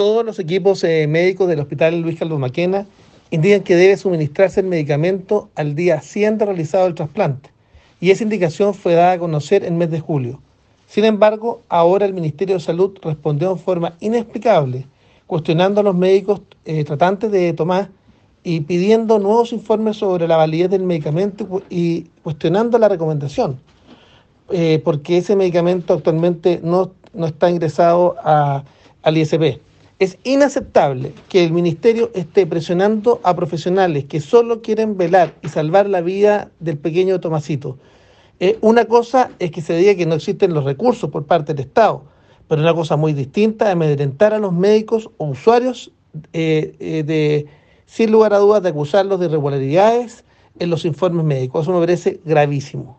todos los equipos eh, médicos del Hospital Luis Carlos Maquena indican que debe suministrarse el medicamento al día 100 de realizado el trasplante, y esa indicación fue dada a conocer en mes de julio. Sin embargo, ahora el Ministerio de Salud respondió en forma inexplicable, cuestionando a los médicos eh, tratantes de Tomás y pidiendo nuevos informes sobre la validez del medicamento y cuestionando la recomendación, eh, porque ese medicamento actualmente no, no está ingresado a, al ISP. Es inaceptable que el Ministerio esté presionando a profesionales que solo quieren velar y salvar la vida del pequeño Tomasito. Eh, una cosa es que se diga que no existen los recursos por parte del Estado, pero una cosa muy distinta es amedrentar a los médicos o usuarios eh, de sin lugar a dudas, de acusarlos de irregularidades en los informes médicos. Eso me parece gravísimo.